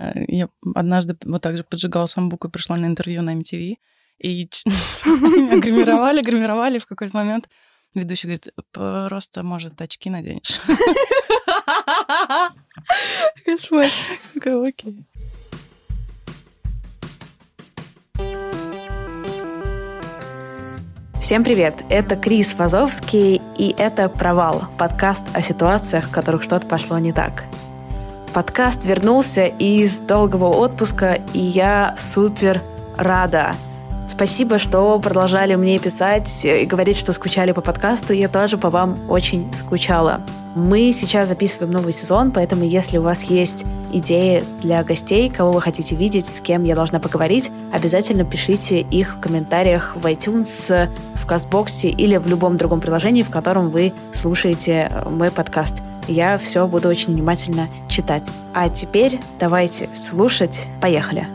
Э, Я однажды вот так же поджигала самбуку и пришла на интервью на MTV, и меня гримировали, гримировали, в какой-то момент ведущий говорит, просто, может, очки наденешь. Господь. Такая, окей. Всем привет! Это Крис Вазовский, и это «Провал» — подкаст о ситуациях, в которых что-то пошло не так. Подкаст вернулся из долгого отпуска, и я супер рада. Спасибо, что продолжали мне писать и говорить, что скучали по подкасту. Я тоже по вам очень скучала. Мы сейчас записываем новый сезон, поэтому если у вас есть идеи для гостей, кого вы хотите видеть, с кем я должна поговорить, обязательно пишите их в комментариях в iTunes, в Кастбоксе или в любом другом приложении, в котором вы слушаете мой подкаст. Я все буду очень внимательно читать. А теперь давайте слушать. Поехали!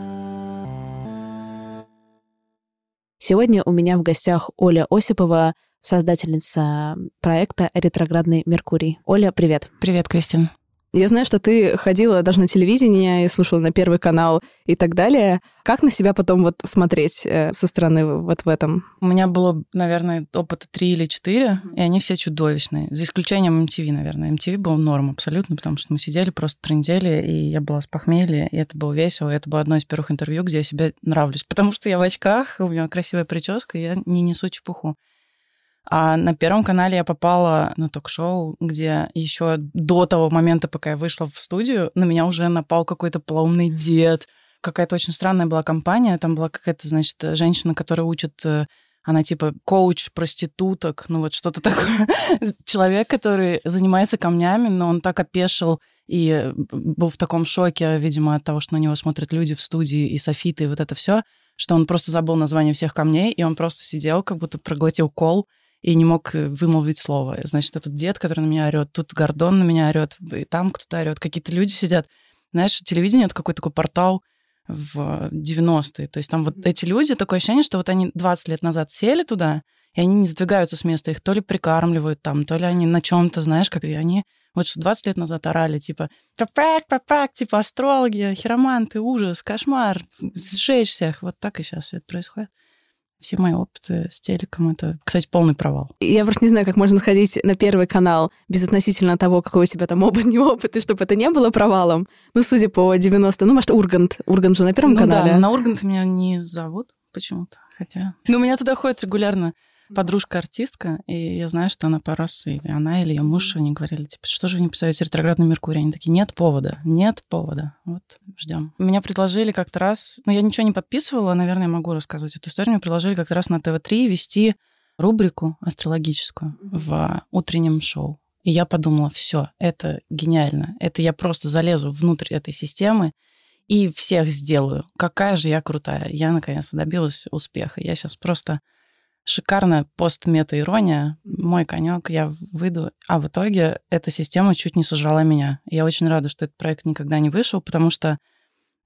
Сегодня у меня в гостях Оля Осипова, создательница проекта «Ретроградный Меркурий». Оля, привет. Привет, Кристин. Я знаю, что ты ходила даже на телевидение и слушала на Первый канал и так далее. Как на себя потом вот смотреть э, со стороны вот в этом? У меня было, наверное, опыта три или четыре, и они все чудовищные. За исключением MTV, наверное. MTV был норм абсолютно, потому что мы сидели просто трындели, и я была с похмелья, и это было весело. И это было одно из первых интервью, где я себе нравлюсь, потому что я в очках, у меня красивая прическа, и я не несу чепуху. А на Первом канале я попала на ток-шоу, где еще до того момента, пока я вышла в студию, на меня уже напал какой-то полоумный дед. Какая-то очень странная была компания. Там была какая-то, значит, женщина, которая учит э, она типа коуч проституток, ну вот что-то такое. Человек, который занимается камнями, но он так опешил и был в таком шоке, видимо, от того, что на него смотрят люди в студии и софиты, и вот это все, что он просто забыл название всех камней, и он просто сидел, как будто проглотил кол, и не мог вымолвить слово. Значит, этот дед, который на меня орет, тут Гордон на меня орет, и там кто-то орет, какие-то люди сидят. Знаешь, телевидение — это какой-то такой портал в 90-е. То есть там вот эти люди, такое ощущение, что вот они 20 лет назад сели туда, и они не сдвигаются с места, их то ли прикармливают там, то ли они на чем то знаешь, как и они вот что 20 лет назад орали, типа, папак, папак, типа, астрологи, хироманты, ужас, кошмар, сжечь всех. Вот так и сейчас все это происходит. Все мои опыты с телеком — это, кстати, полный провал. Я просто не знаю, как можно сходить на Первый канал без относительно того, какой у тебя там опыт, не опыт, и чтобы это не было провалом. Ну, судя по 90 ну, может, Ургант. Ургант же на Первом ну, канале. Да, на Ургант меня не зовут почему-то, хотя... Ну, меня туда ходит регулярно подружка-артистка, и я знаю, что она пару раз, или она, или ее муж, они говорили, типа, что же вы не посоветуете ретроградный Меркурий? Они такие, нет повода, нет повода. Вот, ждем. Меня предложили как-то раз, ну, я ничего не подписывала, наверное, я могу рассказывать эту историю, мне предложили как-то раз на ТВ-3 вести рубрику астрологическую в утреннем шоу. И я подумала, все, это гениально. Это я просто залезу внутрь этой системы и всех сделаю. Какая же я крутая. Я, наконец-то, добилась успеха. Я сейчас просто шикарная пост-мета-ирония, мой конек, я выйду. А в итоге эта система чуть не сожрала меня. Я очень рада, что этот проект никогда не вышел, потому что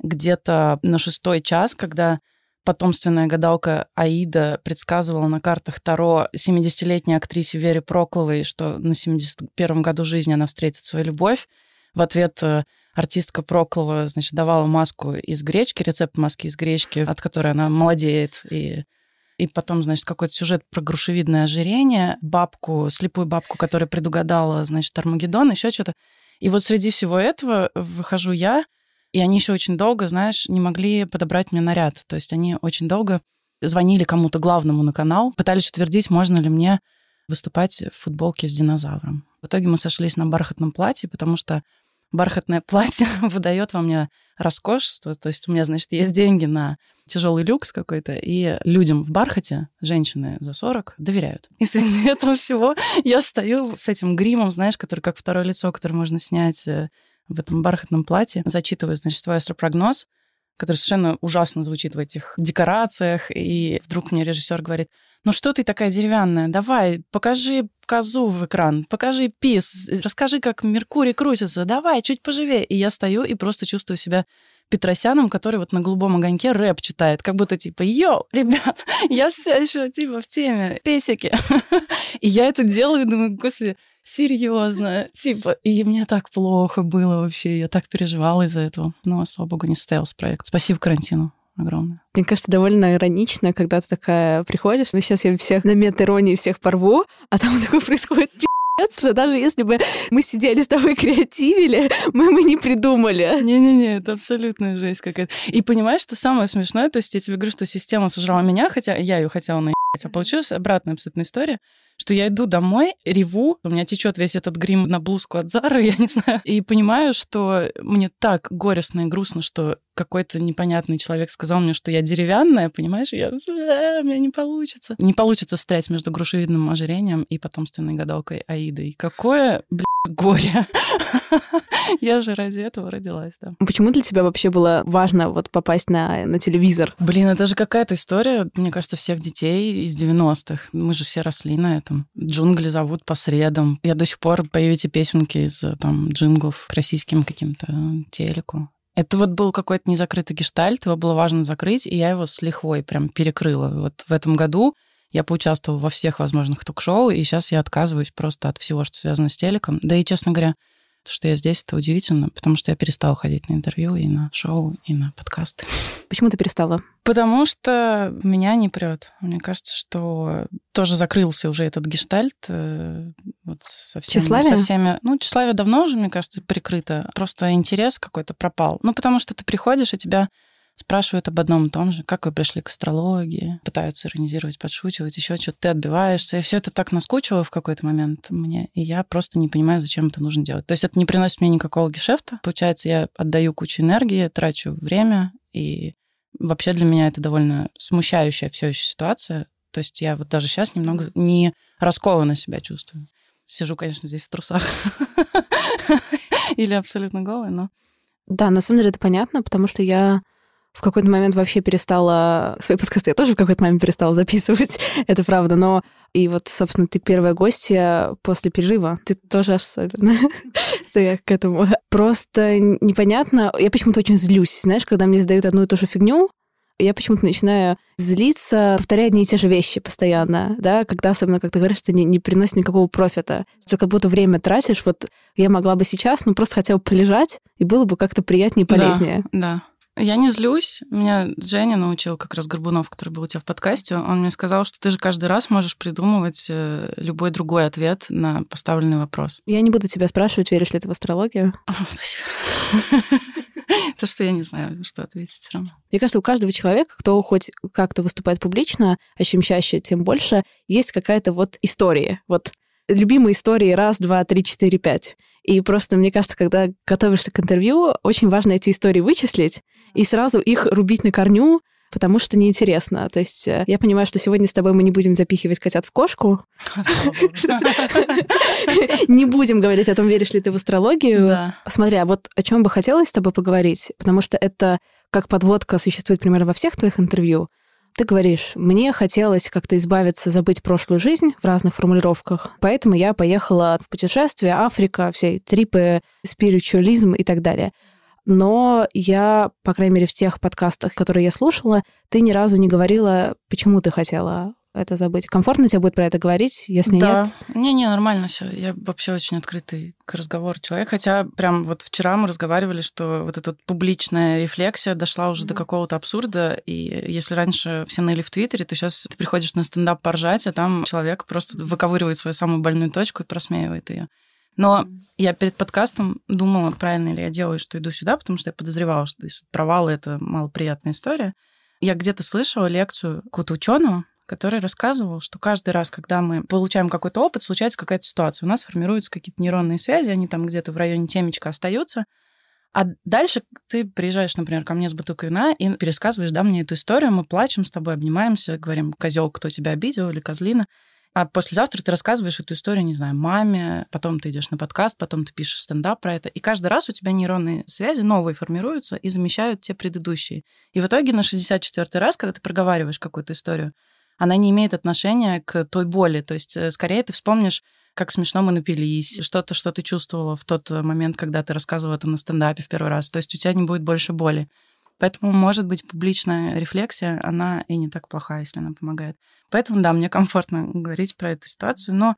где-то на шестой час, когда потомственная гадалка Аида предсказывала на картах Таро 70-летней актрисе Вере Прокловой, что на 71-м году жизни она встретит свою любовь. В ответ э, артистка Проклова, значит, давала маску из гречки, рецепт маски из гречки, от которой она молодеет и и потом, значит, какой-то сюжет про грушевидное ожирение, бабку, слепую бабку, которая предугадала, значит, Армагеддон, еще что-то. И вот среди всего этого выхожу я, и они еще очень долго, знаешь, не могли подобрать мне наряд. То есть они очень долго звонили кому-то главному на канал, пытались утвердить, можно ли мне выступать в футболке с динозавром. В итоге мы сошлись на бархатном платье, потому что бархатное платье выдает во мне роскошество. То есть у меня, значит, есть деньги на тяжелый люкс какой-то, и людям в бархате, женщины за 40, доверяют. И среди этого всего я стою с этим гримом, знаешь, который как второе лицо, которое можно снять э, в этом бархатном платье, зачитываю, значит, свой астропрогноз, который совершенно ужасно звучит в этих декорациях, и вдруг мне режиссер говорит, ну что ты такая деревянная, давай, покажи козу в экран, покажи пис, расскажи, как Меркурий крутится, давай, чуть поживее. И я стою и просто чувствую себя Петросяном, который вот на голубом огоньке рэп читает, как будто типа, йоу, ребят, я все еще типа в теме, песики. И я это делаю, и думаю, господи, серьезно, типа, и мне так плохо было вообще, я так переживала из-за этого. Но, слава богу, не состоялся проект. Спасибо карантину огромное. Мне кажется, довольно иронично, когда ты такая приходишь, ну сейчас я всех на мет-иронии всех порву, а там такое происходит что даже если бы мы сидели с тобой креативили, мы бы не придумали. Не-не-не, это абсолютная жесть какая-то. И понимаешь, что самое смешное, то есть я тебе говорю, что система сожрала меня, хотя я ее хотела наебать, а получилась обратная абсолютная история что я иду домой, реву, у меня течет весь этот грим на блузку от Зары, я не знаю, и понимаю, что мне так горестно и грустно, что какой-то непонятный человек сказал мне, что я деревянная, понимаешь? Я, а, у меня не получится. Не получится встрять между грушевидным ожирением и потомственной гадалкой Аидой. Какое, блин, горе. Я же ради этого родилась, да. Почему для тебя вообще было важно вот попасть на, на телевизор? Блин, это же какая-то история, мне кажется, всех детей из 90-х. Мы же все росли на этом. Джунгли зовут по средам. Я до сих пор пою эти песенки из там джинглов к российским каким-то телеку. Это вот был какой-то незакрытый гештальт, его было важно закрыть, и я его с лихвой прям перекрыла. Вот в этом году я поучаствовала во всех возможных ток-шоу, и сейчас я отказываюсь просто от всего, что связано с телеком. Да и, честно говоря, то, что я здесь, это удивительно, потому что я перестала ходить на интервью и на шоу, и на подкасты. Почему ты перестала? Потому что меня не прет. Мне кажется, что тоже закрылся уже этот гештальт. Э, вот со всеми, тщеславие? Со всеми. Ну, тщеславие давно уже, мне кажется, прикрыто. Просто интерес какой-то пропал. Ну, потому что ты приходишь, и тебя спрашивают об одном и том же, как вы пришли к астрологии, пытаются иронизировать, подшучивать, еще что-то, ты отбиваешься. И все это так наскучило в какой-то момент мне, и я просто не понимаю, зачем это нужно делать. То есть это не приносит мне никакого гешефта. Получается, я отдаю кучу энергии, трачу время, и вообще для меня это довольно смущающая все еще ситуация. То есть я вот даже сейчас немного не раскованно себя чувствую. Сижу, конечно, здесь в трусах. Или абсолютно голая, но... Да, на самом деле это понятно, потому что я в какой-то момент вообще перестала... Свои подкасты я тоже в какой-то момент перестала записывать, это правда, но... И вот, собственно, ты первая гостья после перерыва. Ты тоже особенно. ты к этому. Просто непонятно. Я почему-то очень злюсь. Знаешь, когда мне задают одну и ту же фигню, я почему-то начинаю злиться, повторяя одни и те же вещи постоянно, да, когда особенно, как ты говоришь, это не, не приносит никакого профита. Ты как будто время тратишь, вот я могла бы сейчас, ну, просто хотела бы полежать, и было бы как-то приятнее и полезнее. Да, да. Я не злюсь. Меня Женя научил, как раз Горбунов, который был у тебя в подкасте. Он мне сказал, что ты же каждый раз можешь придумывать э, любой другой ответ на поставленный вопрос. Я не буду тебя спрашивать, веришь ли ты в астрологию. То, что я не знаю, что ответить все равно. Мне кажется, у каждого человека, кто хоть как-то выступает публично, а чем чаще, тем больше, есть какая-то вот история. Вот любимые истории раз, два, три, четыре, пять. И просто, мне кажется, когда готовишься к интервью, очень важно эти истории вычислить и сразу их рубить на корню, потому что неинтересно. То есть э, я понимаю, что сегодня с тобой мы не будем запихивать котят в кошку. Не будем говорить о том, веришь ли ты в астрологию. Смотри, а вот о чем бы хотелось с тобой поговорить, потому что это как подводка существует примерно во всех твоих интервью. Ты говоришь, мне хотелось как-то избавиться, забыть прошлую жизнь в разных формулировках, поэтому я поехала в путешествие, Африка, все трипы, спиритуализм и так далее. Но я, по крайней мере, в тех подкастах, которые я слушала, ты ни разу не говорила, почему ты хотела это забыть. Комфортно тебе будет про это говорить, если да. нет? Не-не, нормально все. Я вообще очень открытый к разговору человек. Хотя прям вот вчера мы разговаривали, что вот эта публичная рефлексия дошла уже mm-hmm. до какого-то абсурда. И если раньше все ныли в Твиттере, то сейчас ты приходишь на стендап поржать, а там человек просто выковыривает свою самую больную точку и просмеивает ее. Но mm-hmm. я перед подкастом думала, правильно ли я делаю, что иду сюда, потому что я подозревала, что провалы это малоприятная история. Я где-то слышала лекцию какого-то ученого, который рассказывал, что каждый раз, когда мы получаем какой-то опыт, случается какая-то ситуация. У нас формируются какие-то нейронные связи, они там где-то в районе темечка остаются. А дальше ты приезжаешь, например, ко мне с бутылкой вина и пересказываешь, да, мне эту историю, мы плачем с тобой, обнимаемся, говорим, козел, кто тебя обидел, или козлина. А послезавтра ты рассказываешь эту историю, не знаю, маме, потом ты идешь на подкаст, потом ты пишешь стендап про это. И каждый раз у тебя нейронные связи новые формируются и замещают те предыдущие. И в итоге на 64-й раз, когда ты проговариваешь какую-то историю, она не имеет отношения к той боли. То есть э, скорее ты вспомнишь, как смешно мы напились, что-то, что ты чувствовала в тот момент, когда ты рассказывала это на стендапе в первый раз. То есть у тебя не будет больше боли. Поэтому, может быть, публичная рефлексия, она и не так плохая, если она помогает. Поэтому, да, мне комфортно говорить про эту ситуацию, но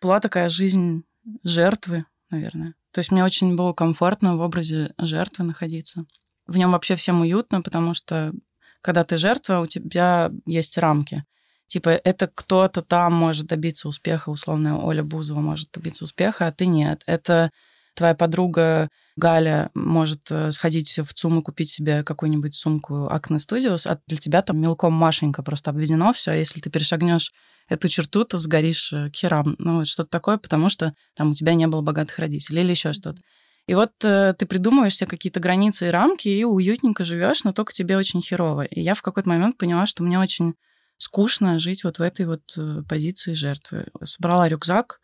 была такая жизнь жертвы, наверное. То есть мне очень было комфортно в образе жертвы находиться. В нем вообще всем уютно, потому что когда ты жертва, у тебя есть рамки. Типа, это кто-то там может добиться успеха, условно, Оля Бузова может добиться успеха, а ты нет. Это твоя подруга Галя может э, сходить в ЦУМ и купить себе какую-нибудь сумку Acne Studios, а для тебя там мелком Машенька просто обведено все. А если ты перешагнешь эту черту, то сгоришь э, к херам. Ну, вот что-то такое, потому что там у тебя не было богатых родителей или еще что-то. И вот э, ты придумываешь себе какие-то границы и рамки, и уютненько живешь, но только тебе очень херово. И я в какой-то момент поняла, что мне очень скучно жить вот в этой вот э, позиции жертвы. Собрала рюкзак,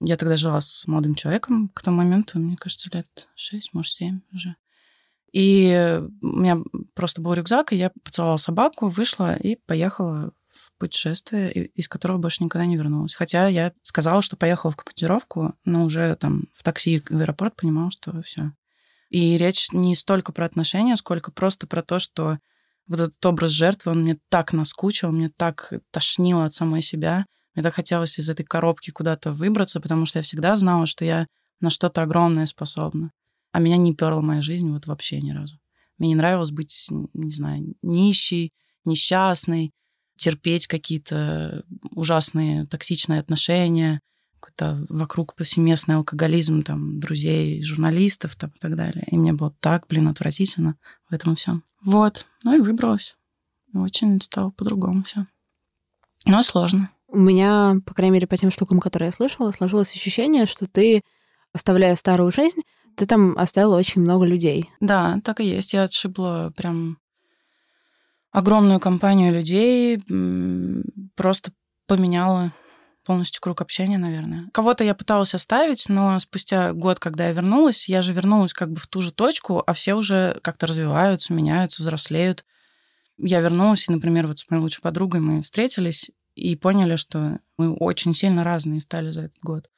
я тогда жила с молодым человеком к тому моменту, мне кажется, лет 6, может, 7 уже. И у меня просто был рюкзак, и я поцеловала собаку, вышла и поехала в путешествие, из которого больше никогда не вернулась. Хотя я сказала, что поехала в командировку, но уже там в такси в аэропорт понимала, что все. И речь не столько про отношения, сколько просто про то, что вот этот образ жертвы, он мне так наскучил, мне так тошнило от самой себя — мне так хотелось из этой коробки куда-то выбраться, потому что я всегда знала, что я на что-то огромное способна. А меня не перла моя жизнь вот вообще ни разу. Мне не нравилось быть, не знаю, нищей, несчастной, терпеть какие-то ужасные токсичные отношения, какой-то вокруг повсеместный алкоголизм там, друзей, журналистов там, и так далее. И мне было так, блин, отвратительно в этом всем. Вот. Ну и выбралась. Очень стало по-другому все. Но сложно. У меня, по крайней мере, по тем штукам, которые я слышала, сложилось ощущение, что ты, оставляя старую жизнь, ты там оставила очень много людей. Да, так и есть. Я отшибла прям огромную компанию людей, просто поменяла полностью круг общения, наверное. Кого-то я пыталась оставить, но спустя год, когда я вернулась, я же вернулась как бы в ту же точку, а все уже как-то развиваются, меняются, взрослеют. Я вернулась, и, например, вот с моей лучшей подругой мы встретились, и поняли, что мы очень сильно разные стали за этот год.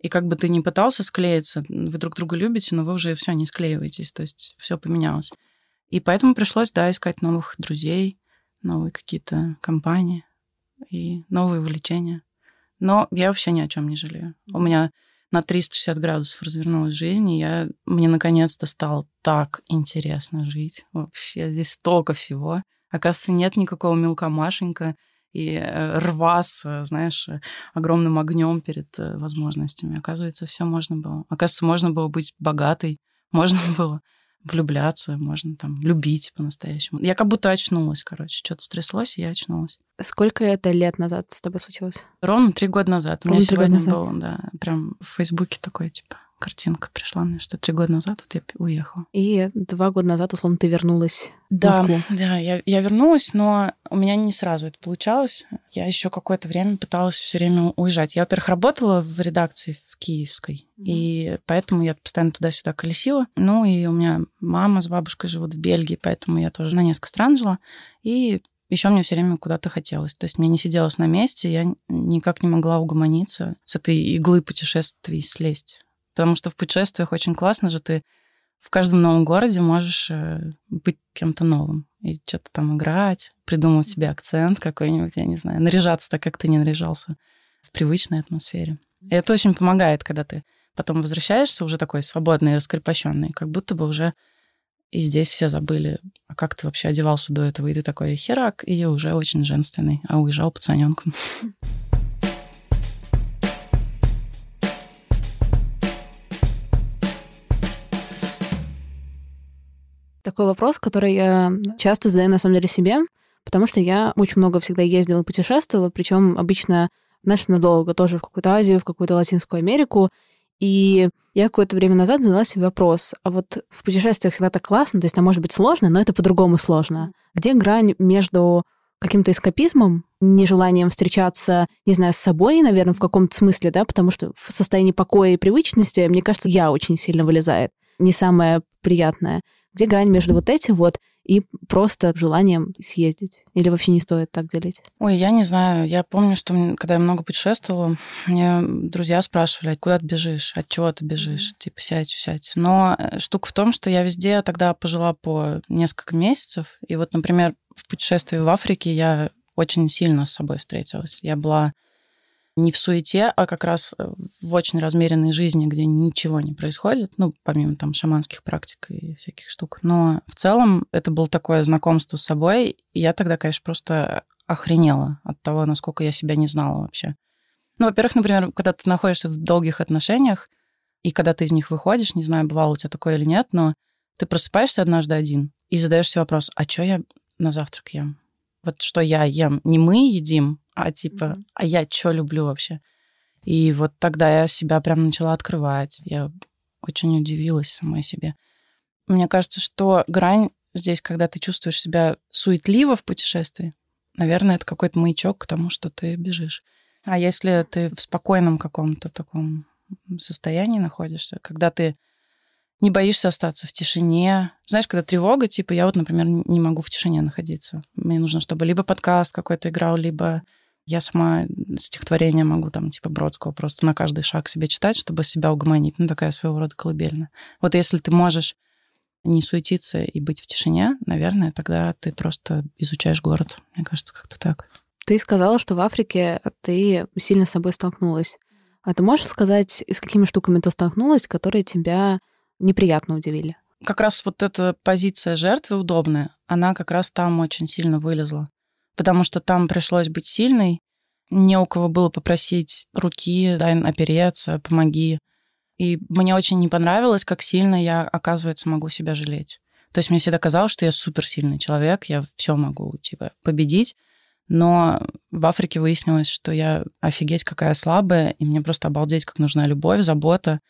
И как бы ты ни пытался склеиться, вы друг друга любите, но вы уже все не склеиваетесь, то есть все поменялось. И поэтому пришлось, да, искать новых друзей, новые какие-то компании и новые увлечения. Но я вообще ни о чем не жалею. У меня на 360 градусов развернулась жизнь, и я, мне наконец-то стало так интересно жить. Вообще здесь столько всего. Оказывается, нет никакого мелка Машенька, и э, рва с, знаешь, огромным огнем перед э, возможностями. Оказывается, все можно было. Оказывается, можно было быть богатой, можно было влюбляться, можно там любить по-настоящему. Я как будто очнулась, короче. Что-то стряслось, и я очнулась. Сколько это лет назад с тобой случилось? Ровно три года назад. Ровно У меня сегодня был, да, прям в Фейсбуке такой, типа, картинка пришла мне, что три года назад вот я уехала. И два года назад, условно, ты вернулась да, в Москву. Да, я, я вернулась, но у меня не сразу это получалось. Я еще какое-то время пыталась все время уезжать. Я, во-первых, работала в редакции в Киевской, mm-hmm. и поэтому я постоянно туда-сюда колесила. Ну, и у меня мама с бабушкой живут в Бельгии, поэтому я тоже на несколько стран жила. И еще мне все время куда-то хотелось. То есть мне не сиделось на месте, я никак не могла угомониться с этой иглы путешествий слезть. Потому что в путешествиях очень классно же ты в каждом новом городе можешь э, быть кем-то новым и что-то там играть, придумать себе акцент какой-нибудь, я не знаю, наряжаться так, как ты не наряжался в привычной атмосфере. И это очень помогает, когда ты потом возвращаешься уже такой свободный раскрепощенный, как будто бы уже и здесь все забыли, а как ты вообще одевался до этого, и ты такой херак, и уже очень женственный, а уезжал пацаненком. Такой вопрос, который я часто задаю на самом деле себе, потому что я очень много всегда ездила и путешествовала, причем обычно, знаешь, надолго тоже в какую-то Азию, в какую-то Латинскую Америку. И я какое-то время назад задала себе вопрос, а вот в путешествиях всегда так классно, то есть там может быть сложно, но это по-другому сложно. Где грань между каким-то эскапизмом нежеланием встречаться, не знаю, с собой, наверное, в каком-то смысле, да, потому что в состоянии покоя и привычности, мне кажется, я очень сильно вылезает. Не самое приятное. Где грань между вот этим вот и просто желанием съездить? Или вообще не стоит так делить? Ой, я не знаю. Я помню, что когда я много путешествовала, мне друзья спрашивали, куда ты бежишь, от чего ты бежишь, типа сядь, сядь. Но э, штука в том, что я везде тогда пожила по несколько месяцев. И вот, например, в путешествии в Африке я очень сильно с собой встретилась. Я была не в суете, а как раз э, в очень размеренной жизни, где ничего не происходит, ну, помимо там шаманских практик и всяких штук. Но в целом это было такое знакомство с собой, и я тогда, конечно, просто охренела от того, насколько я себя не знала вообще. Ну, во-первых, например, когда ты находишься в долгих отношениях, и когда ты из них выходишь, не знаю, бывало у тебя такое или нет, но ты просыпаешься однажды один и задаешь себе вопрос, а что я на завтрак ем? Вот что я ем, не мы едим, а типа, mm-hmm. а я что люблю вообще? И вот тогда я себя прям начала открывать. Я очень удивилась самой себе. Мне кажется, что грань здесь, когда ты чувствуешь себя суетливо в путешествии, наверное, это какой-то маячок к тому, что ты бежишь. А если ты в спокойном каком-то таком состоянии находишься, когда ты не боишься остаться в тишине. Знаешь, когда тревога, типа, я вот, например, не могу в тишине находиться. Мне нужно, чтобы либо подкаст какой-то играл, либо я сама стихотворение могу там, типа, Бродского просто на каждый шаг себе читать, чтобы себя угомонить. Ну, такая своего рода колыбельная. Вот если ты можешь не суетиться и быть в тишине, наверное, тогда ты просто изучаешь город. Мне кажется, как-то так. Ты сказала, что в Африке ты сильно с собой столкнулась. А ты можешь сказать, с какими штуками ты столкнулась, которые тебя неприятно удивили? Как раз вот эта позиция жертвы удобная, она как раз там очень сильно вылезла потому что там пришлось быть сильной, не у кого было попросить руки, дай опереться, помоги. И мне очень не понравилось, как сильно я, оказывается, могу себя жалеть. То есть мне всегда казалось, что я суперсильный человек, я все могу, типа, победить. Но в Африке выяснилось, что я офигеть какая слабая, и мне просто обалдеть, как нужна любовь, забота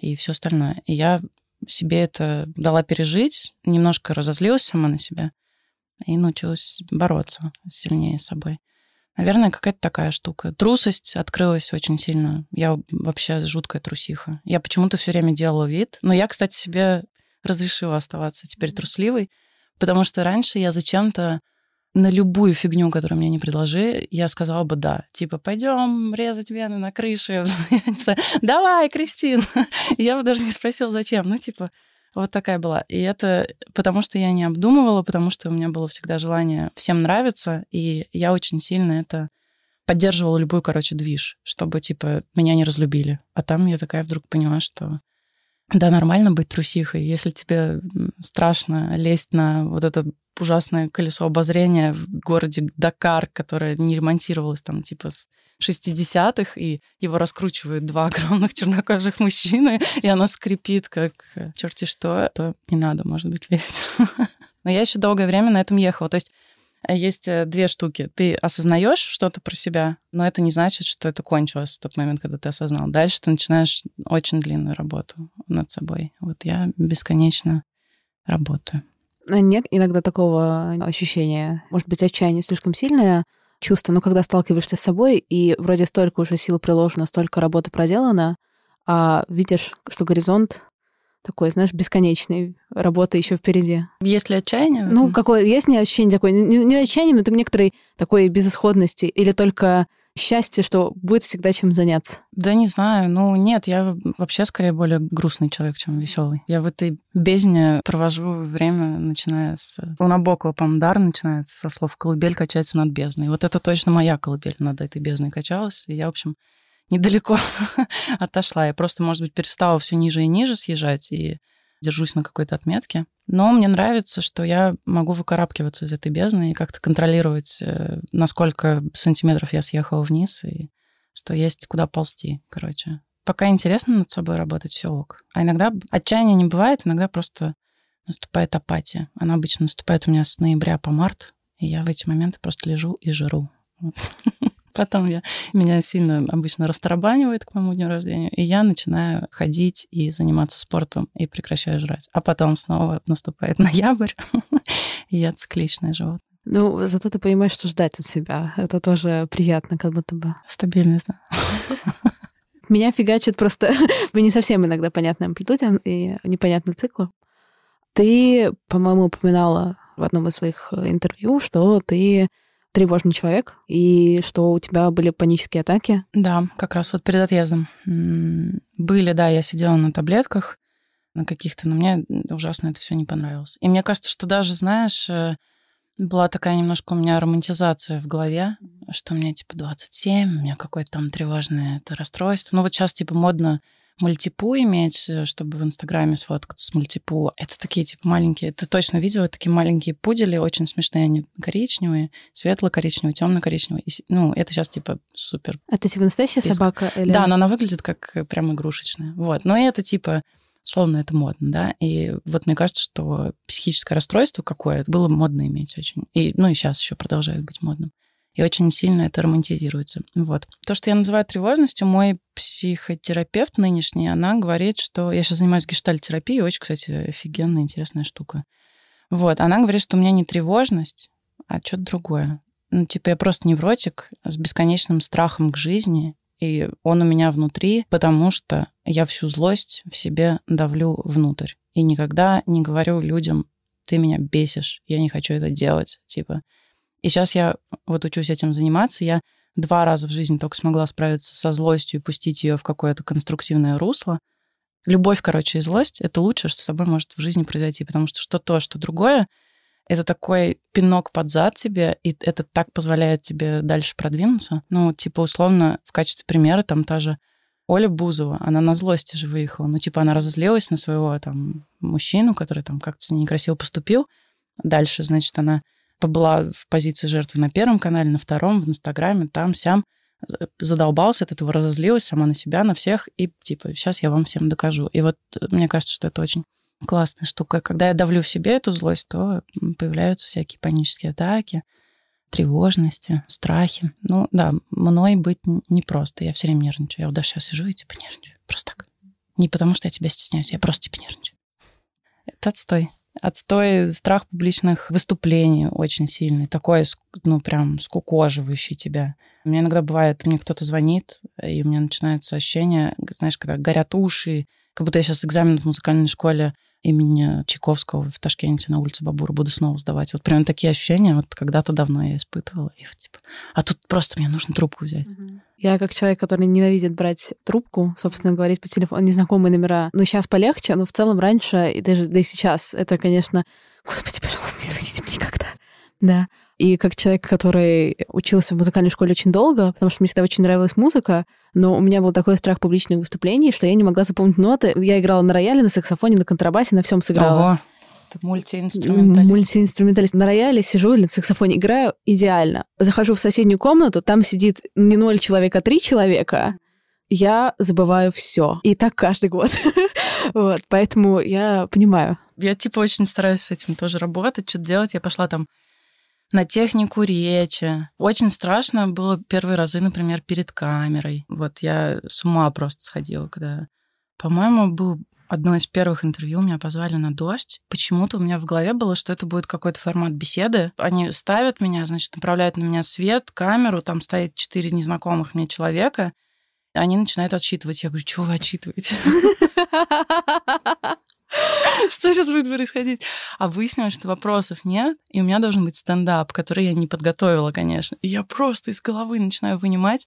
и все остальное. И я себе это дала пережить, немножко разозлилась сама на себя и научилась бороться сильнее с собой. Наверное, какая-то такая штука. Трусость открылась очень сильно. Я вообще жуткая трусиха. Я почему-то все время делала вид. Но я, кстати, себе разрешила оставаться теперь трусливой, потому что раньше я зачем-то на любую фигню, которую мне не предложи, я сказала бы да. Типа, пойдем резать вены на крыше. Давай, Кристин. Я бы даже не спросила, зачем. Ну, типа, вот такая была. И это потому, что я не обдумывала, потому что у меня было всегда желание всем нравиться, и я очень сильно это поддерживала любой, короче, движ, чтобы, типа, меня не разлюбили. А там я такая вдруг поняла, что да, нормально быть трусихой. Если тебе страшно лезть на вот это ужасное колесо обозрения в городе Дакар, которое не ремонтировалось там типа с 60-х, и его раскручивают два огромных чернокожих мужчины, и оно скрипит, как э, черти что, то не надо, может быть, лезть. Но я еще долгое время на этом ехала. То есть э, есть э, две штуки. Ты осознаешь что-то про себя, но это не значит, что это кончилось в тот момент, когда ты осознал. Дальше ты начинаешь очень длинную работу над собой. Вот я бесконечно работаю. А нет иногда такого ощущения. Может быть, отчаяние слишком сильное чувство, но когда сталкиваешься с собой, и вроде столько уже сил приложено, столько работы проделано, а видишь, что горизонт такой, знаешь, бесконечный, работа еще впереди. Есть ли отчаяние? Ну, какое, есть не ощущение такое, не, не отчаяние, но это некоторой такой безысходности, или только счастье, что будет всегда чем заняться? Да не знаю. Ну, нет, я вообще скорее более грустный человек, чем веселый. Я в этой бездне провожу время, начиная с... У Набокова, по-моему, дар начинается со слов «колыбель качается над бездной». Вот это точно моя колыбель над этой бездной качалась. И я, в общем, недалеко отошла. Я просто, может быть, перестала все ниже и ниже съезжать и держусь на какой-то отметке. Но мне нравится, что я могу выкарабкиваться из этой бездны и как-то контролировать, э, насколько сантиметров я съехала вниз, и что есть куда ползти, короче. Пока интересно над собой работать, все ок. А иногда отчаяния не бывает, иногда просто наступает апатия. Она обычно наступает у меня с ноября по март, и я в эти моменты просто лежу и жру. Потом я, меня сильно обычно растрабанивает к моему дню рождения, и я начинаю ходить и заниматься спортом, и прекращаю жрать. А потом снова наступает ноябрь, и я цикличное животное. Ну, зато ты понимаешь, что ждать от себя. Это тоже приятно, как будто бы. Стабильность, да. Меня фигачит просто по не совсем иногда понятной амплитуде и непонятным циклам. Ты, по-моему, упоминала в одном из своих интервью, что ты тревожный человек и что у тебя были панические атаки. Да, как раз вот перед отъездом. Были, да, я сидела на таблетках на каких-то, но мне ужасно это все не понравилось. И мне кажется, что даже, знаешь, э, была такая немножко у меня романтизация в голове, что мне типа 27, у меня какое-то там тревожное это расстройство. Ну вот сейчас типа модно мультипу иметь, э, чтобы в Инстаграме сфоткаться с мультипу. Это такие, типа, маленькие, ты точно видела, такие маленькие пудели, очень смешные, они коричневые, светло-коричневые, темно-коричневые. Ну, это сейчас, типа, супер. Это, типа, настоящая Иск... собака? Или... Да, но она выглядит как э, прям игрушечная. Вот, но это, типа, словно это модно, да, и вот мне кажется, что психическое расстройство какое было модно иметь очень, и, ну, и сейчас еще продолжает быть модным и очень сильно это романтизируется. Вот. То, что я называю тревожностью, мой психотерапевт нынешний, она говорит, что... Я сейчас занимаюсь гештальтерапией, очень, кстати, офигенная, интересная штука. Вот. Она говорит, что у меня не тревожность, а что-то другое. Ну, типа, я просто невротик с бесконечным страхом к жизни, и он у меня внутри, потому что я всю злость в себе давлю внутрь. И никогда не говорю людям, ты меня бесишь, я не хочу это делать. Типа, и сейчас я вот учусь этим заниматься. Я два раза в жизни только смогла справиться со злостью и пустить ее в какое-то конструктивное русло. Любовь, короче, и злость — это лучшее, что с собой может в жизни произойти, потому что что то, что другое — это такой пинок под зад тебе, и это так позволяет тебе дальше продвинуться. Ну, типа, условно, в качестве примера там та же Оля Бузова, она на злости же выехала. Ну, типа, она разозлилась на своего там мужчину, который там как-то с ней некрасиво поступил. Дальше, значит, она побыла в позиции жертвы на Первом канале, на Втором, в Инстаграме, там, сям, задолбался от этого, разозлилась сама на себя, на всех, и типа, сейчас я вам всем докажу. И вот э, мне кажется, что это очень классная штука. Когда я давлю в себе эту злость, то появляются всякие панические атаки, тревожности, страхи. Ну да, мной быть непросто. Я все время нервничаю. Я вот даже сейчас сижу и типа нервничаю. Просто так. Не потому, что я тебя стесняюсь, я просто типа нервничаю. Это отстой. Отстой, страх публичных выступлений очень сильный, такой, ну, прям скукоживающий тебя. У меня иногда бывает, мне кто-то звонит, и у меня начинается ощущение, знаешь, когда горят уши, как будто я сейчас экзамен в музыкальной школе имени Чайковского в Ташкенте на улице Бабура буду снова сдавать. Вот прям такие ощущения вот когда-то давно я испытывала. Их, типа, а тут просто мне нужно трубку взять. Я как человек, который ненавидит брать трубку, собственно, говорить по телефону, незнакомые номера. Ну, сейчас полегче, но в целом раньше, и даже да и сейчас, это, конечно, господи, пожалуйста, не звоните мне никогда. Да. И как человек, который учился в музыкальной школе очень долго, потому что мне всегда очень нравилась музыка, но у меня был такой страх публичных выступлений, что я не могла запомнить ноты. Я играла на рояле, на саксофоне, на контрабасе, на всем сыграла. Ого. Ты мультиинструменталист. Мультиинструменталист. На рояле сижу или на саксофоне играю идеально. Захожу в соседнюю комнату, там сидит не ноль человека, а три человека. Я забываю все. И так каждый год. вот, поэтому я понимаю. Я типа очень стараюсь с этим тоже работать, что-то делать. Я пошла там на технику речи. Очень страшно было первые разы, например, перед камерой. Вот я с ума просто сходила, когда... По-моему, был одно из первых интервью, меня позвали на дождь. Почему-то у меня в голове было, что это будет какой-то формат беседы. Они ставят меня, значит, направляют на меня свет, камеру, там стоит четыре незнакомых мне человека, они начинают отчитывать. Я говорю, что вы отчитываете? Что сейчас будет происходить? А выяснилось, что вопросов нет, и у меня должен быть стендап, который я не подготовила, конечно. И я просто из головы начинаю вынимать.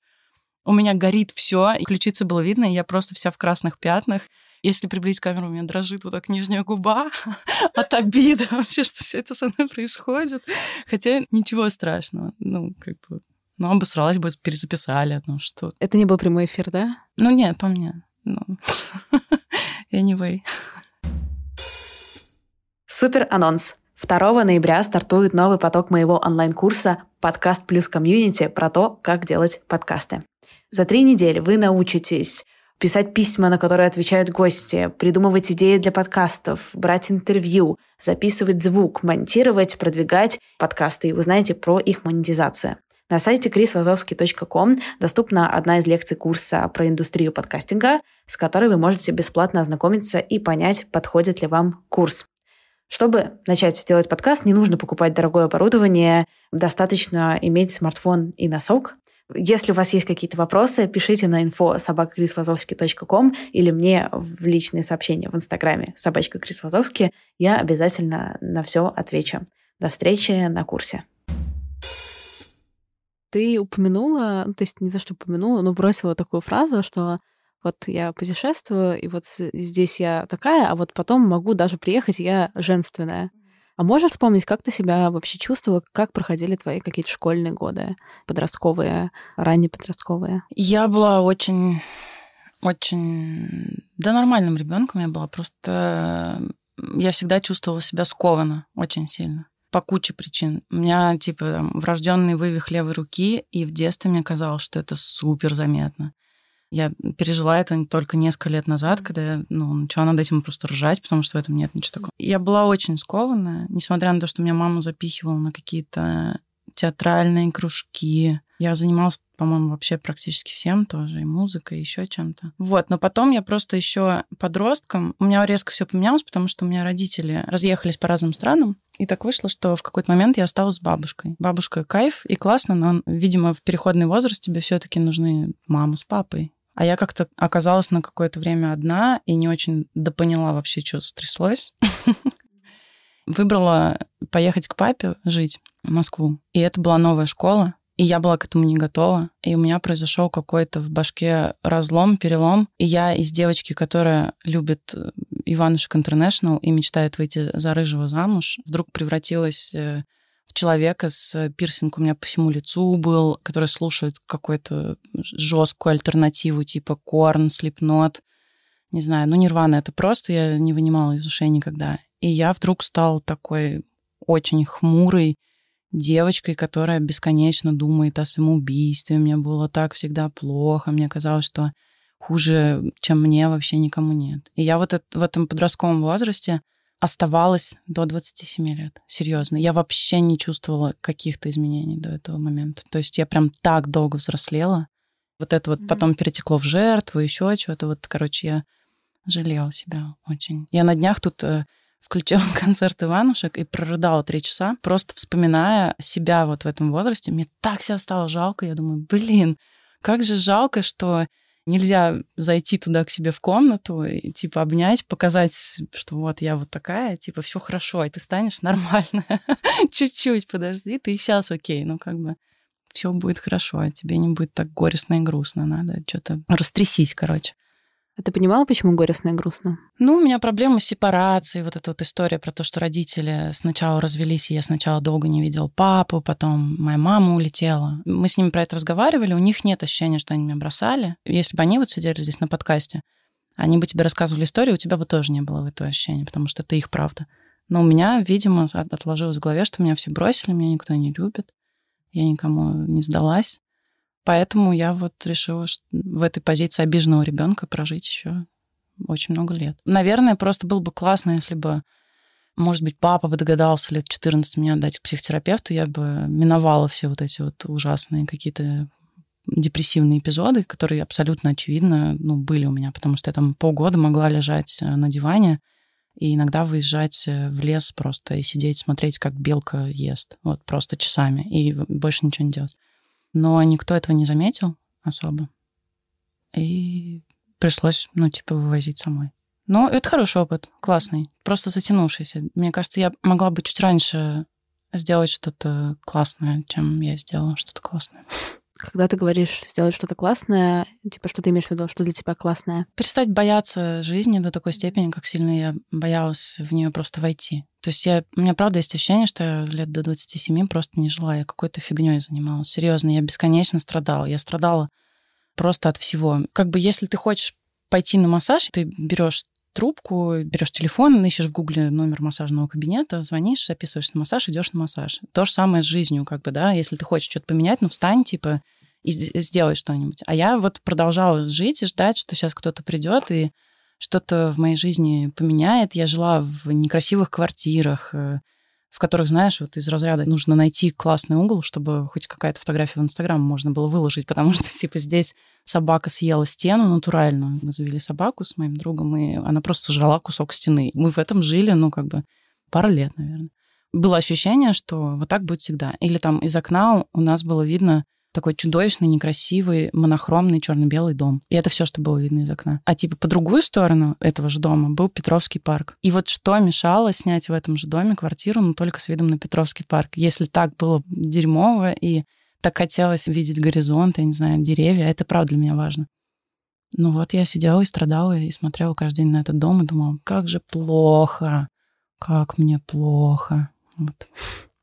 У меня горит все, и ключица было видно, и я просто вся в красных пятнах. Если приблизить камеру, у меня дрожит вот так нижняя губа от обиды вообще, что все это со мной происходит. Хотя ничего страшного. Ну, как бы, ну, обосралась бы, перезаписали, ну что. Это не был прямой эфир, да? Ну, нет, по мне. Ну, anyway. Супер анонс. 2 ноября стартует новый поток моего онлайн-курса «Подкаст плюс комьюнити» про то, как делать подкасты. За три недели вы научитесь писать письма, на которые отвечают гости, придумывать идеи для подкастов, брать интервью, записывать звук, монтировать, продвигать подкасты и узнаете про их монетизацию. На сайте chrisvazovsky.com доступна одна из лекций курса про индустрию подкастинга, с которой вы можете бесплатно ознакомиться и понять, подходит ли вам курс. Чтобы начать делать подкаст, не нужно покупать дорогое оборудование, достаточно иметь смартфон и носок. Если у вас есть какие-то вопросы, пишите на info собакакрисвазовский.ком или мне в личные сообщения в Инстаграме собачка Крис Вазовский. Я обязательно на все отвечу. До встречи на курсе. Ты упомянула, ну, то есть не за что упомянула, но бросила такую фразу, что вот я путешествую, и вот здесь я такая, а вот потом могу даже приехать, я женственная. А можешь вспомнить, как ты себя вообще чувствовала, как проходили твои какие-то школьные годы, подростковые, ранние подростковые? Я была очень, очень, да нормальным ребенком я была, просто я всегда чувствовала себя скованно очень сильно по куче причин. У меня, типа, врожденный вывих левой руки, и в детстве мне казалось, что это супер заметно. Я пережила это только несколько лет назад, когда я ну, начала над этим просто ржать, потому что в этом нет ничего такого. Я была очень скованная, несмотря на то, что меня мама запихивала на какие-то театральные кружки. Я занималась, по-моему, вообще практически всем тоже, и музыкой, и еще чем-то. Вот, но потом я просто еще подростком, у меня резко все поменялось, потому что у меня родители разъехались по разным странам, и так вышло, что в какой-то момент я осталась с бабушкой. Бабушка кайф и классно, но, видимо, в переходный возраст тебе все-таки нужны мама с папой. А я как-то оказалась на какое-то время одна и не очень допоняла вообще, что стряслось. Выбрала поехать к папе жить в Москву. И это была новая школа. И я была к этому не готова. И у меня произошел какой-то в башке разлом, перелом. И я из девочки, которая любит э, Иванушек Интернешнл и мечтает выйти за рыжего замуж, вдруг превратилась э, человека с пирсингом у меня по всему лицу был, который слушает какую-то жесткую альтернативу типа Корн, Слепнот. Не знаю, ну Нирвана это просто я не вынимала из ушей никогда. И я вдруг стал такой очень хмурой девочкой, которая бесконечно думает о самоубийстве. Мне было так всегда плохо. Мне казалось, что хуже, чем мне, вообще никому нет. И я вот это, в этом подростковом возрасте оставалась до 27 лет. Серьезно. Я вообще не чувствовала каких-то изменений до этого момента. То есть я прям так долго взрослела. Вот это вот mm-hmm. потом перетекло в жертву, еще что-то. Вот, короче, я жалела себя очень. Я на днях тут э, включила концерт Иванушек и прорыдала три часа, просто вспоминая себя вот в этом возрасте. Мне так себя стало жалко. Я думаю, блин, как же жалко, что Нельзя зайти туда к себе в комнату и, типа, обнять, показать, что вот я вот такая, типа, все хорошо, и ты станешь нормально. Чуть-чуть подожди, ты сейчас окей, ну, как бы все будет хорошо, а тебе не будет так горестно и грустно. Надо что-то растрясись, короче. А ты понимала, почему горестно и грустно? Ну, у меня проблема с сепарацией. Вот эта вот история про то, что родители сначала развелись, и я сначала долго не видел папу, потом моя мама улетела. Мы с ними про это разговаривали, у них нет ощущения, что они меня бросали. Если бы они вот сидели здесь на подкасте, они бы тебе рассказывали историю, у тебя бы тоже не было этого ощущения, потому что это их правда. Но у меня, видимо, отложилось в голове, что меня все бросили, меня никто не любит, я никому не сдалась. Поэтому я вот решила в этой позиции обиженного ребенка прожить еще очень много лет. Наверное, просто было бы классно, если бы, может быть, папа бы догадался лет 14 меня отдать к психотерапевту, я бы миновала все вот эти вот ужасные какие-то депрессивные эпизоды, которые абсолютно очевидно ну, были у меня, потому что я там полгода могла лежать э, на диване и иногда выезжать э, в лес просто и сидеть, смотреть, как белка ест, вот просто часами, и больше ничего не делать но никто этого не заметил особо. И пришлось, ну, типа, вывозить самой. Но это хороший опыт, классный, просто затянувшийся. Мне кажется, я могла бы чуть раньше сделать что-то классное, чем я сделала что-то классное. Когда ты говоришь сделать что-то классное, типа что ты имеешь в виду, что для тебя классное? Перестать бояться жизни до такой степени, как сильно я боялась в нее просто войти. То есть я, у меня правда есть ощущение, что я лет до 27 просто не жила, я какой-то фигней занималась. Серьезно, я бесконечно страдала. Я страдала просто от всего. Как бы если ты хочешь пойти на массаж, ты берешь трубку, берешь телефон, ищешь в гугле номер массажного кабинета, звонишь, записываешься на массаж, идешь на массаж. То же самое с жизнью, как бы, да, если ты хочешь что-то поменять, ну встань, типа, и сделай что-нибудь. А я вот продолжала жить и ждать, что сейчас кто-то придет и что-то в моей жизни поменяет. Я жила в некрасивых квартирах, э, в которых, знаешь, вот из разряда нужно найти классный угол, чтобы хоть какая-то фотография в Инстаграм можно было выложить, потому что, типа, здесь собака съела стену натурально. Мы завели собаку с моим другом, и она просто сожрала кусок стены. Мы в этом жили, ну, как бы, пару лет, наверное. Было ощущение, что вот так будет всегда. Или там из окна у нас было видно такой чудовищный, некрасивый, монохромный черно-белый дом. И это все, что было видно из окна. А типа по другую сторону этого же дома был Петровский парк. И вот что мешало снять в этом же доме квартиру, но только с видом на Петровский парк. Если так было дерьмово и так хотелось видеть горизонт, я не знаю, деревья, это правда для меня важно. Ну вот я сидела и страдала, и смотрела каждый день на этот дом и думала, как же плохо, как мне плохо. Вот.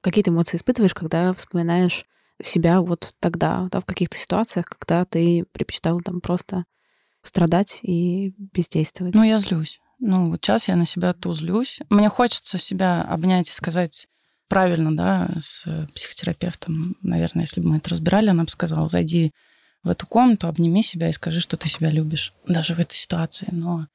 Какие ты эмоции испытываешь, когда вспоминаешь себя вот тогда, да, в каких-то ситуациях, когда ты предпочитала там просто страдать и бездействовать? Ну, я злюсь. Ну, вот сейчас я на себя ту злюсь. Мне хочется себя обнять и сказать правильно, да, с психотерапевтом. Наверное, если бы мы это разбирали, она бы сказала, зайди в эту комнату, обними себя и скажи, что ты себя любишь, даже в этой ситуации. Но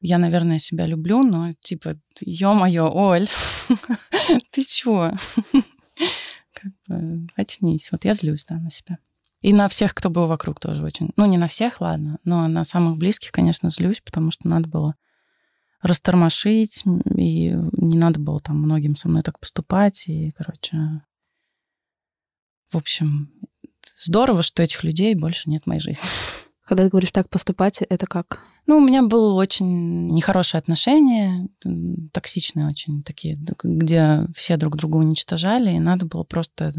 я, наверное, себя люблю, но типа, ё-моё, Оль, ты чего? как бы очнись. Вот я злюсь, да, на себя. И на всех, кто был вокруг тоже очень. Ну, не на всех, ладно, но на самых близких, конечно, злюсь, потому что надо было растормошить, и не надо было там многим со мной так поступать, и, короче, в общем, здорово, что этих людей больше нет в моей жизни. Когда ты говоришь так поступать, это как? Ну, у меня было очень нехорошие отношения, токсичные очень такие, где все друг друга уничтожали, и надо было просто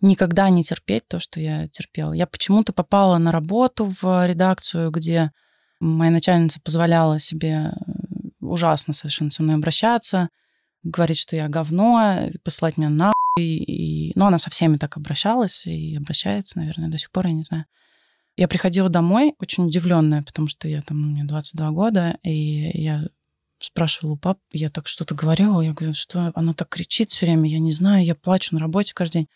никогда не терпеть то, что я терпела. Я почему-то попала на работу в редакцию, где моя начальница позволяла себе ужасно совершенно со мной обращаться, говорить, что я говно, послать меня на и, ну, она со всеми так обращалась и обращается, наверное, до сих пор, я не знаю. Я приходила домой очень удивленная, потому что я там, мне 22 года, и я спрашивала у пап, я так что-то говорила, я говорю, что она так кричит все время, я не знаю, я плачу на работе каждый день.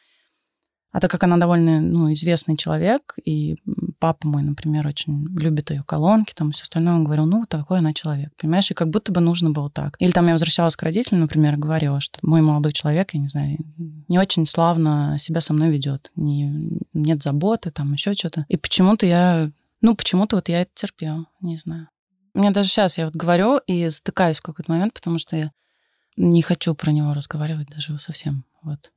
А так как она довольно ну, известный человек, и папа мой, например, очень любит ее колонки, там и все остальное, он говорил, ну, такой она человек, понимаешь, и как будто бы нужно было так. Или там я возвращалась к родителям, например, говорила, что мой молодой человек, я не знаю, не очень славно себя со мной ведет, не, нет заботы, там еще что-то. И почему-то я, ну, почему-то вот я это терпела, не знаю. Мне даже сейчас я вот говорю и затыкаюсь в какой-то момент, потому что я не хочу про него разговаривать даже совсем. Вот.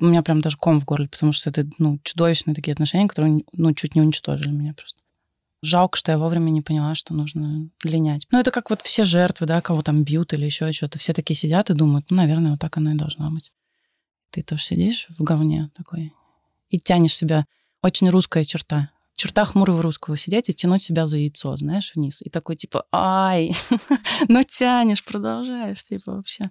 У меня прям даже ком в горле, потому что это, ну, чудовищные такие отношения, которые, ну, чуть не уничтожили меня просто. Жалко, что я вовремя не поняла, что нужно линять. Ну, это как вот все жертвы, да, кого там бьют или еще что-то. Все такие сидят и думают, ну, наверное, вот так оно и должно быть. Ты тоже сидишь в говне такой и тянешь себя. Очень русская черта. Черта хмурого русского сидеть и тянуть себя за яйцо, знаешь, вниз. И такой типа, ай, ну тянешь, продолжаешь, типа вообще.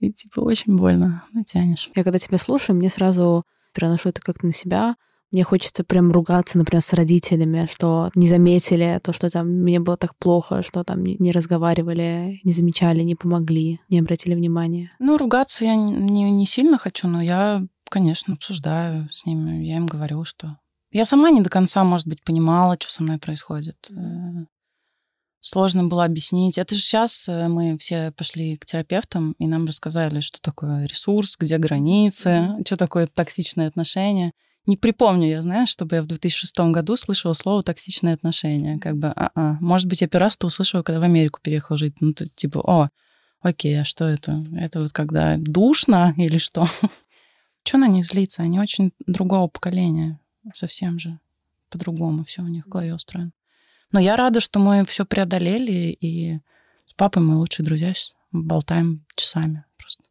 И типа очень больно натянешь. Я когда тебя слушаю, мне сразу переношу это как-то на себя. Мне хочется прям ругаться, например, с родителями, что не заметили то, что там мне было так плохо, что там не разговаривали, не замечали, не помогли, не обратили внимания. Ну, ругаться я не, не сильно хочу, но я, конечно, обсуждаю с ними. Я им говорю, что... Я сама не до конца, может быть, понимала, что со мной происходит сложно было объяснить. Это же сейчас э, мы все пошли к терапевтам, и нам рассказали, что такое ресурс, где границы, что такое токсичные отношения. Не припомню я, знаешь, чтобы я в 2006 году слышала слово «токсичные отношения». Как бы, а-а. Может быть, я первый раз это услышала, когда в Америку переехала жить. Ну, то, типа, о, окей, а что это? Это вот когда душно или что? Что на них злиться? Они очень другого поколения. Совсем же по-другому все у них в голове устроено. Но я рада, что мы все преодолели, и с папой мы лучшие друзья сейчас болтаем часами просто.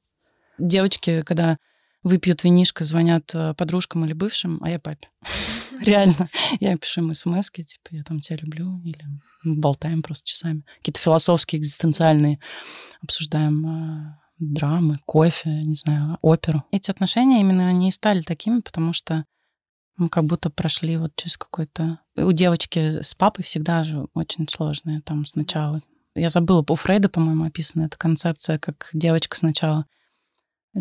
Девочки, когда выпьют винишко, звонят э, подружкам или бывшим, а я папе. Реально. Я пишу ему смс типа, я там тебя люблю, или болтаем просто часами. Какие-то философские, экзистенциальные, обсуждаем э, драмы, кофе, не знаю, оперу. Эти отношения именно и стали такими, потому что мы как будто прошли вот через какой-то... У девочки с папой всегда же очень сложное там сначала. Я забыла, у Фрейда, по-моему, описана эта концепция, как девочка сначала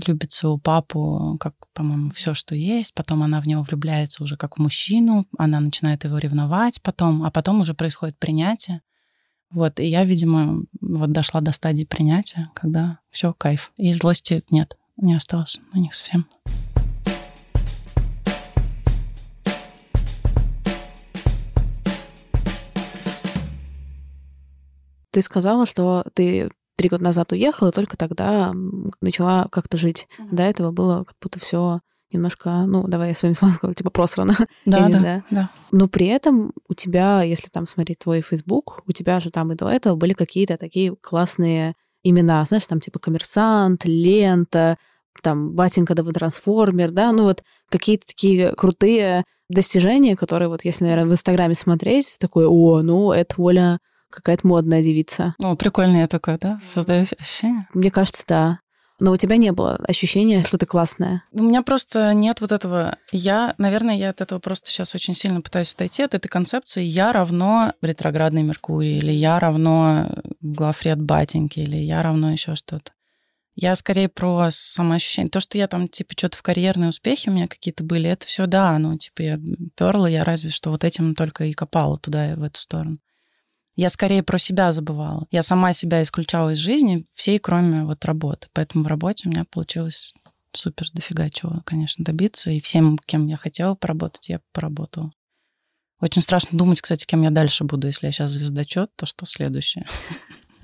любит своего папу, как, по-моему, все, что есть, потом она в него влюбляется уже как в мужчину, она начинает его ревновать потом, а потом уже происходит принятие. Вот, и я, видимо, вот дошла до стадии принятия, когда все, кайф. И злости нет, не осталось на них совсем. Ты сказала, что ты три года назад уехала, только тогда начала как-то жить. Mm-hmm. До этого было как будто все немножко, ну, давай я своими словами сказала, типа просрано. Да, Или, да, да, да. Но при этом у тебя, если там смотреть твой Facebook, у тебя же там и до этого были какие-то такие классные имена, знаешь, там типа коммерсант, лента, там батенька да трансформер, да, ну вот какие-то такие крутые достижения, которые вот если, наверное, в Инстаграме смотреть, такой, о, ну, это Оля какая-то модная девица. О, прикольная такая, да? Создаешь ощущение? Мне кажется, да. Но у тебя не было ощущения, что ты классная? У меня просто нет вот этого... Я, наверное, я от этого просто сейчас очень сильно пытаюсь отойти, от этой концепции «я равно ретроградный Меркурий», или «я равно главред батеньки», или «я равно еще что-то». Я скорее про самоощущение. То, что я там, типа, что-то в карьерные успехи у меня какие-то были, это все да, ну, типа, я перла, я разве что вот этим только и копала туда, в эту сторону. Я скорее про себя забывала. Я сама себя исключала из жизни, всей, кроме вот работы. Поэтому в работе у меня получилось супер дофига чего, конечно, добиться. И всем, кем я хотела поработать, я поработала. Очень страшно думать, кстати, кем я дальше буду. Если я сейчас звездочет, то что следующее?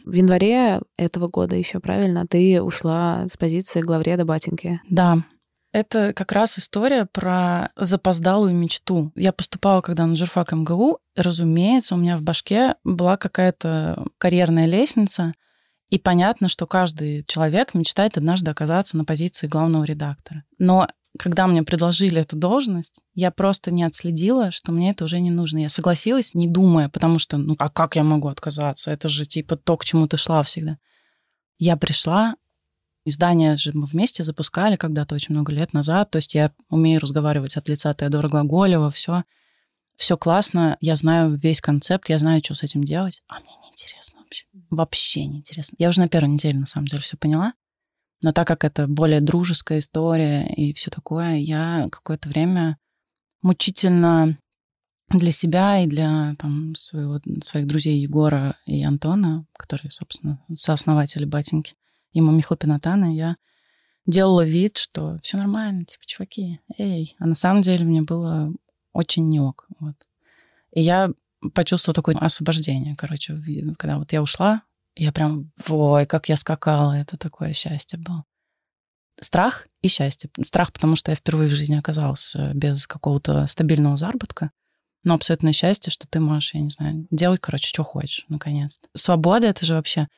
В январе этого года еще, правильно, ты ушла с позиции главреда батеньки. Да, это как раз история про запоздалую мечту. Я поступала, когда на журфак МГУ, разумеется, у меня в башке была какая-то карьерная лестница, и понятно, что каждый человек мечтает однажды оказаться на позиции главного редактора. Но когда мне предложили эту должность, я просто не отследила, что мне это уже не нужно. Я согласилась, не думая, потому что, ну, а как я могу отказаться? Это же типа то, к чему ты шла всегда. Я пришла, издание же мы вместе запускали когда-то очень много лет назад, то есть я умею разговаривать от лица Теодора Глаголева, все, все классно, я знаю весь концепт, я знаю, что с этим делать, а мне неинтересно вообще. Вообще неинтересно. Я уже на первой неделе, на самом деле, все поняла. Но так как это более дружеская история и все такое, я какое-то время мучительно для себя и для там, своего, своих друзей Егора и Антона, которые, собственно, сооснователи батеньки, и Мамихла Пинатана, я делала вид, что все нормально, типа, чуваки, эй. А на самом деле мне было очень не ок. Вот. И я почувствовала такое освобождение, короче, когда вот я ушла, я прям, ой, как я скакала, это такое счастье было. Страх и счастье. Страх, потому что я впервые в жизни оказалась э, без какого-то стабильного заработка, но абсолютное счастье, что ты можешь, я не знаю, делать, короче, что хочешь, наконец-то. Свобода — это же вообще...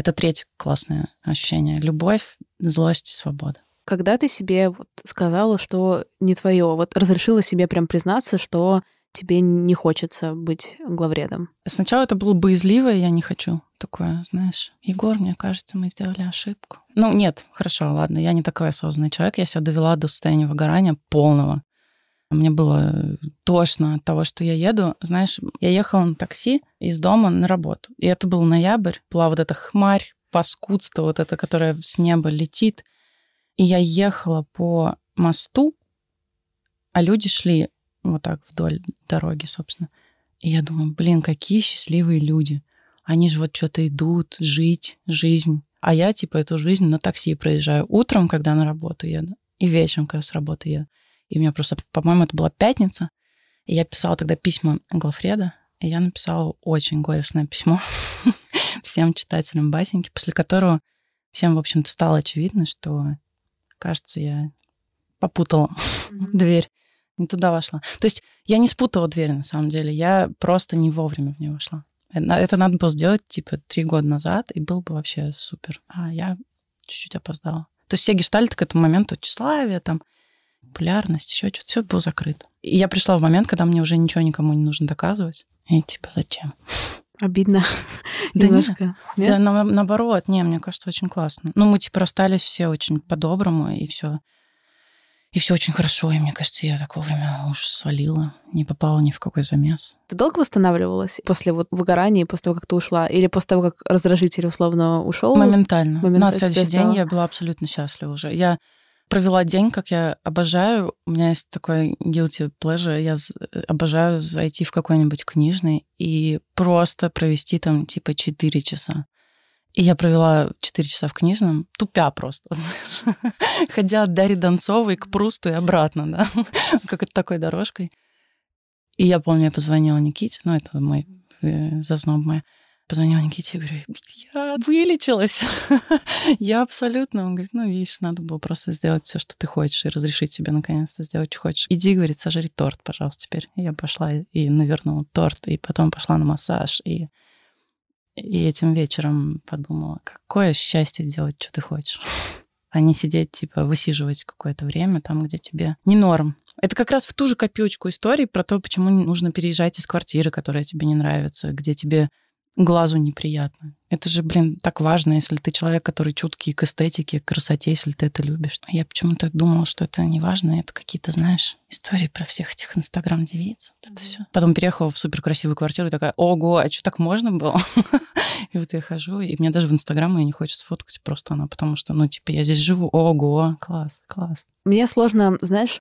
Это третье классное ощущение. Любовь, злость, свобода. Когда ты себе вот сказала, что не твое, вот разрешила себе прям признаться, что тебе не хочется быть главредом? Сначала это было боязливо, я не хочу такое, знаешь. Егор, мне кажется, мы сделали ошибку. Ну, нет, хорошо, ладно, я не такой осознанный человек, я себя довела до состояния выгорания полного. Мне было тошно от того, что я еду. Знаешь, я ехала на такси из дома на работу. И это был ноябрь, была вот эта хмарь, паскудство вот это, которое с неба летит. И я ехала по мосту, а люди шли вот так вдоль дороги, собственно. И я думаю, блин, какие счастливые люди. Они же вот что-то идут, жить, жизнь. А я, типа, эту жизнь на такси проезжаю утром, когда на работу еду, и вечером, когда с работы еду. И у меня просто, по-моему, это была пятница, и я писала тогда письма Глафреда, и я написала очень горестное письмо всем читателям Басеньки, после которого всем, в общем-то, стало очевидно, что, кажется, я попутала дверь не туда вошла. То есть я не спутала дверь, на самом деле. Я просто не вовремя в нее вошла. Это надо было сделать, типа, три года назад, и было бы вообще супер. А я чуть-чуть опоздала. То есть все гештальты к этому моменту, тщеславие, там, популярность, еще что-то, все было закрыто. И я пришла в момент, когда мне уже ничего никому не нужно доказывать. И типа, зачем? Обидно. Да немножко. Нет? Да, на, наоборот, не, мне кажется, очень классно. Ну, мы типа расстались все очень по-доброму, и все и все очень хорошо, и мне кажется, я так вовремя уж свалила, не попала ни в какой замес. Ты долго восстанавливалась после вот выгорания, после того, как ты ушла? Или после того, как раздражитель условно ушел? Моментально. Моментально. На следующий день я была абсолютно счастлива уже. Я провела день, как я обожаю. У меня есть такой guilty pleasure. Я обожаю зайти в какой-нибудь книжный и просто провести там типа 4 часа. И я провела 4 часа в книжном, тупя просто, ходя от Дарьи Донцовой к Прусту и обратно, да, как это такой дорожкой. И я помню, я позвонила Никите, ну, это мой э, зазноб моя. Позвонила Никите и говорю, я вылечилась. я абсолютно. Он говорит, ну, видишь, надо было просто сделать все, что ты хочешь, и разрешить себе наконец-то сделать, что хочешь. Иди, говорит, сожри торт, пожалуйста, теперь. И я пошла и навернула торт, и потом пошла на массаж, и и этим вечером подумала, какое счастье делать, что ты хочешь. а не сидеть, типа, высиживать какое-то время там, где тебе не норм. Это как раз в ту же копеечку истории про то, почему нужно переезжать из квартиры, которая тебе не нравится, где тебе глазу неприятно. Это же, блин, так важно, если ты человек, который чуткий к эстетике, к красоте, если ты это любишь. Я почему-то думала, что это не важно, это какие-то, знаешь, истории про всех этих инстаграм-девиц. Вот это все. Потом переехала в супер красивую квартиру и такая, ого, а что так можно было? и вот я хожу, и мне даже в инстаграм ее не хочется фоткать просто она, потому что, ну, типа, я здесь живу, ого, класс, класс. Мне сложно, знаешь,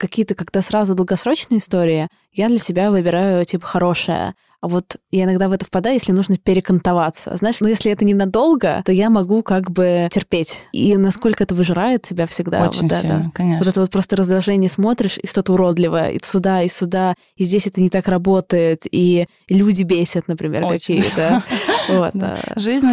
какие-то, когда сразу долгосрочные истории, я для себя выбираю, типа, хорошее. А вот я иногда в это впадаю, если нужно перекантоваться. Знаешь, ну если это ненадолго, то я могу как бы терпеть. И насколько это выжирает тебя всегда. Очень вот сильно, это. конечно. Вот это вот просто раздражение смотришь, и что-то уродливое, и сюда, и сюда, и здесь это не так работает, и люди бесят, например, какие-то. Вот. На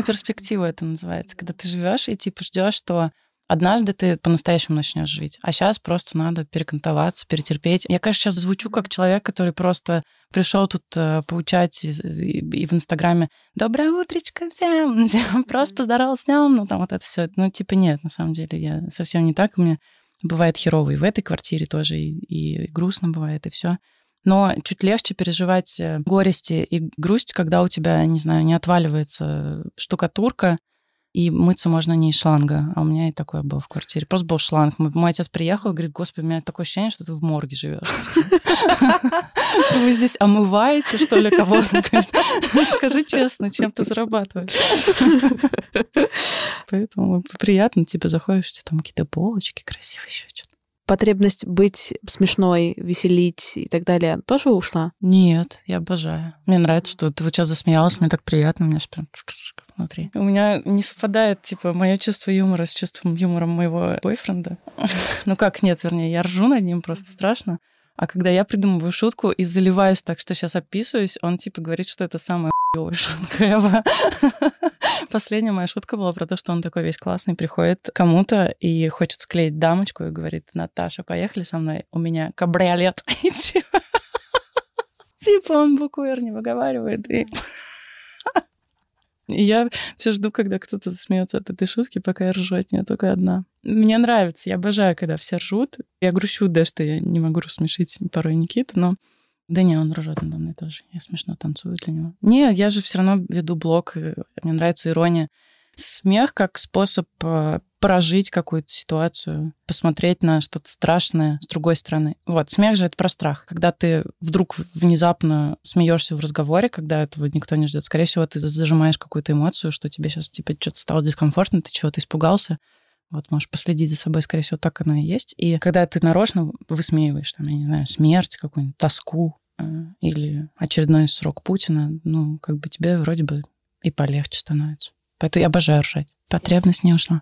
перспективу это называется. Когда ты живешь и типа ждешь, что Однажды ты по-настоящему начнешь жить, а сейчас просто надо перекантоваться, перетерпеть. Я, конечно, сейчас звучу как человек, который просто пришел тут э, поучать и, и, и в Инстаграме «Доброе утречко всем!» Просто поздоровался с днем, ну там вот это все. Ну, типа нет, на самом деле, я совсем не так. У меня бывает херово и в этой квартире тоже, и, и грустно бывает, и все. Но чуть легче переживать э, горести и грусть, когда у тебя, не знаю, не отваливается штукатурка, и мыться можно не из шланга. А у меня и такое было в квартире. Просто был шланг. Мой отец приехал и говорит, господи, у меня такое ощущение, что ты в морге живешь. Вы здесь омываете, что ли, кого-то? Скажи честно, чем ты зарабатываешь? Поэтому приятно, типа, заходишь, там какие-то полочки красивые, еще что-то потребность быть смешной, веселить и так далее тоже ушла? Нет, я обожаю. Мне нравится, что ты вот сейчас засмеялась, мне так приятно, меня прям внутри. У меня не совпадает, типа, мое чувство юмора с чувством юмора моего бойфренда. ну как, нет, вернее, я ржу над ним, просто страшно. А когда я придумываю шутку и заливаюсь так, что сейчас описываюсь, он типа говорит, что это самая хуёвая шутка. Последняя моя шутка была про то, что он такой весь классный, приходит кому-то и хочет склеить дамочку и говорит, Наташа, поехали со мной, у меня кабриолет. Типа, типа он букву «Р» не выговаривает. И и я все жду, когда кто-то засмеется от этой шутки, пока я ржу от нее только одна. Мне нравится, я обожаю, когда все ржут. Я грущу, да, что я не могу рассмешить порой Никиту, но да не, он ржет надо мной тоже. Я смешно танцую для него. Не, я же все равно веду блог, мне нравится ирония смех как способ э, прожить какую-то ситуацию, посмотреть на что-то страшное с другой стороны. Вот, смех же это про страх. Когда ты вдруг внезапно смеешься в разговоре, когда этого никто не ждет, скорее всего, ты зажимаешь какую-то эмоцию, что тебе сейчас типа что-то стало дискомфортно, ты чего-то испугался. Вот, можешь последить за собой, скорее всего, так оно и есть. И когда ты нарочно высмеиваешь, там, я не знаю, смерть, какую-нибудь тоску э, или очередной срок Путина, ну, как бы тебе вроде бы и полегче становится. Поэтому я обожаю ржать. Потребность не ушла.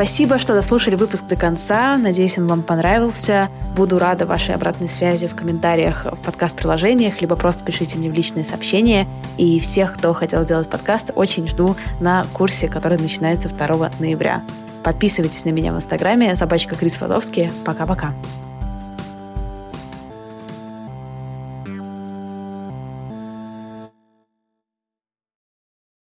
Спасибо, что дослушали выпуск до конца. Надеюсь, он вам понравился. Буду рада вашей обратной связи в комментариях в подкаст-приложениях, либо просто пишите мне в личные сообщения. И всех, кто хотел делать подкаст, очень жду на курсе, который начинается 2 ноября. Подписывайтесь на меня в Инстаграме, собачка Крис Фадовский. Пока-пока.